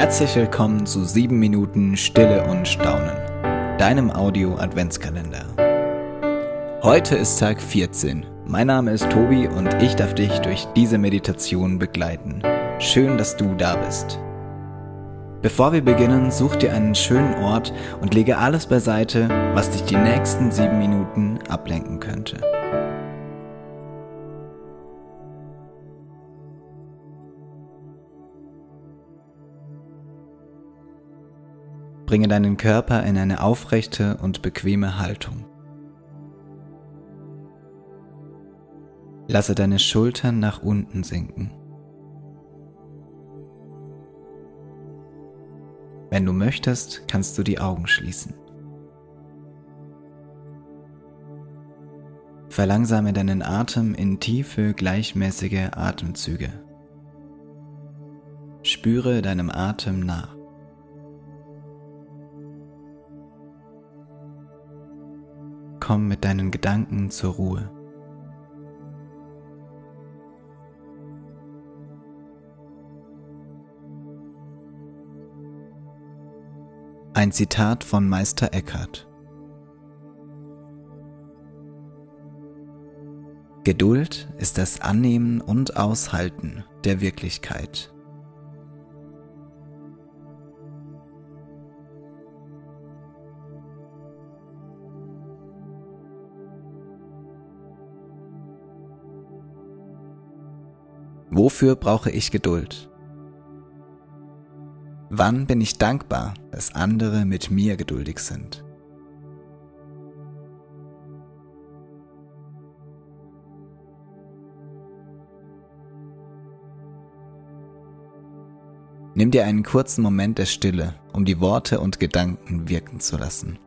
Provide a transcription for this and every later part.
Herzlich willkommen zu 7 Minuten Stille und Staunen, deinem Audio-Adventskalender. Heute ist Tag 14. Mein Name ist Tobi und ich darf dich durch diese Meditation begleiten. Schön, dass du da bist. Bevor wir beginnen, such dir einen schönen Ort und lege alles beiseite, was dich die nächsten 7 Minuten ablenken könnte. Bringe deinen Körper in eine aufrechte und bequeme Haltung. Lasse deine Schultern nach unten sinken. Wenn du möchtest, kannst du die Augen schließen. Verlangsame deinen Atem in tiefe, gleichmäßige Atemzüge. Spüre deinem Atem nach. Komm mit deinen Gedanken zur Ruhe. Ein Zitat von Meister Eckhart. Geduld ist das Annehmen und Aushalten der Wirklichkeit. Wofür brauche ich Geduld? Wann bin ich dankbar, dass andere mit mir geduldig sind? Nimm dir einen kurzen Moment der Stille, um die Worte und Gedanken wirken zu lassen.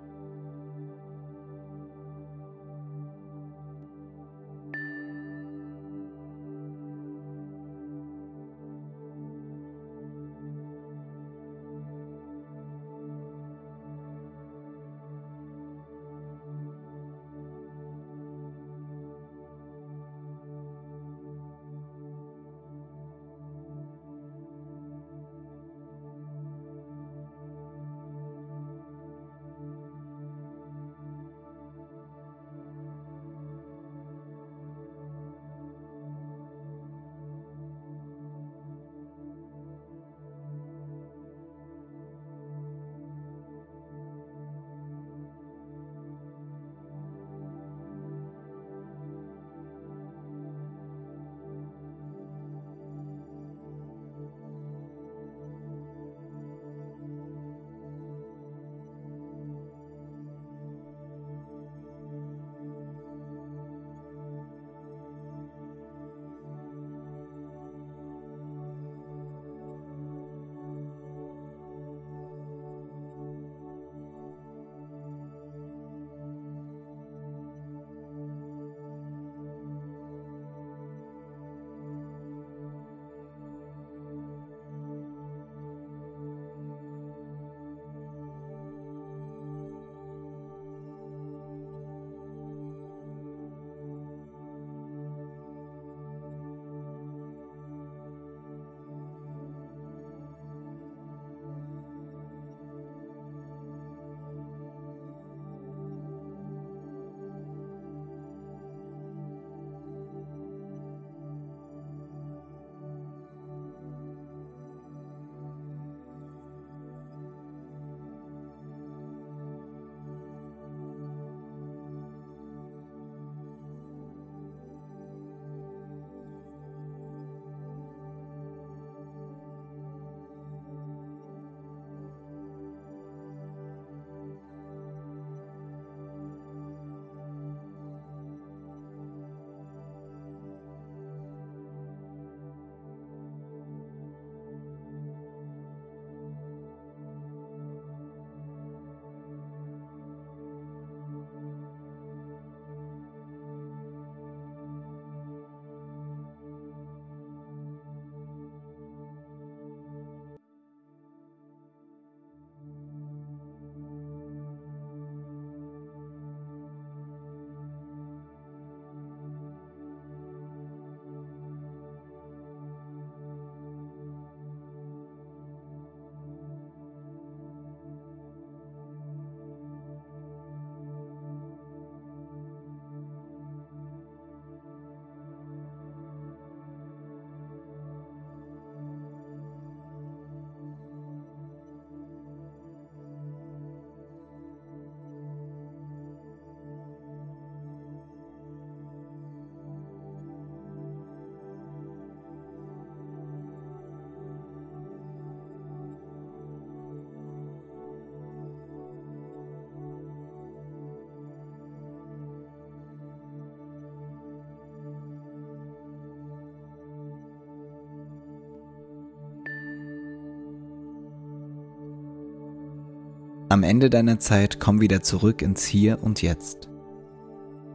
Am Ende deiner Zeit komm wieder zurück ins Hier und Jetzt.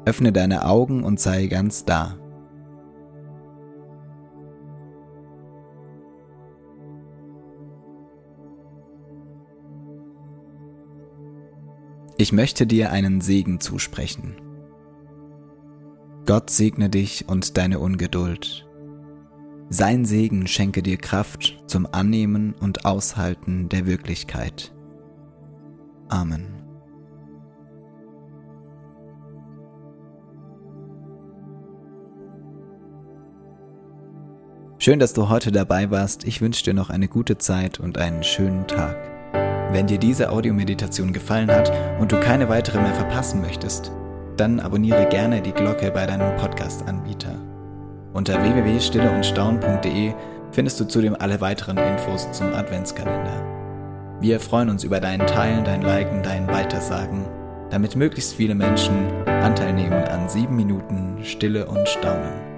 Öffne deine Augen und sei ganz da. Ich möchte dir einen Segen zusprechen. Gott segne dich und deine Ungeduld. Sein Segen schenke dir Kraft zum Annehmen und Aushalten der Wirklichkeit. Amen. Schön, dass du heute dabei warst. Ich wünsche dir noch eine gute Zeit und einen schönen Tag. Wenn dir diese Audiomeditation gefallen hat und du keine weitere mehr verpassen möchtest, dann abonniere gerne die Glocke bei deinem Podcast-Anbieter. Unter www.stilleundstaun.de findest du zudem alle weiteren Infos zum Adventskalender. Wir freuen uns über dein Teilen, dein Liken, dein Weitersagen, damit möglichst viele Menschen Anteil nehmen an sieben Minuten Stille und Staunen.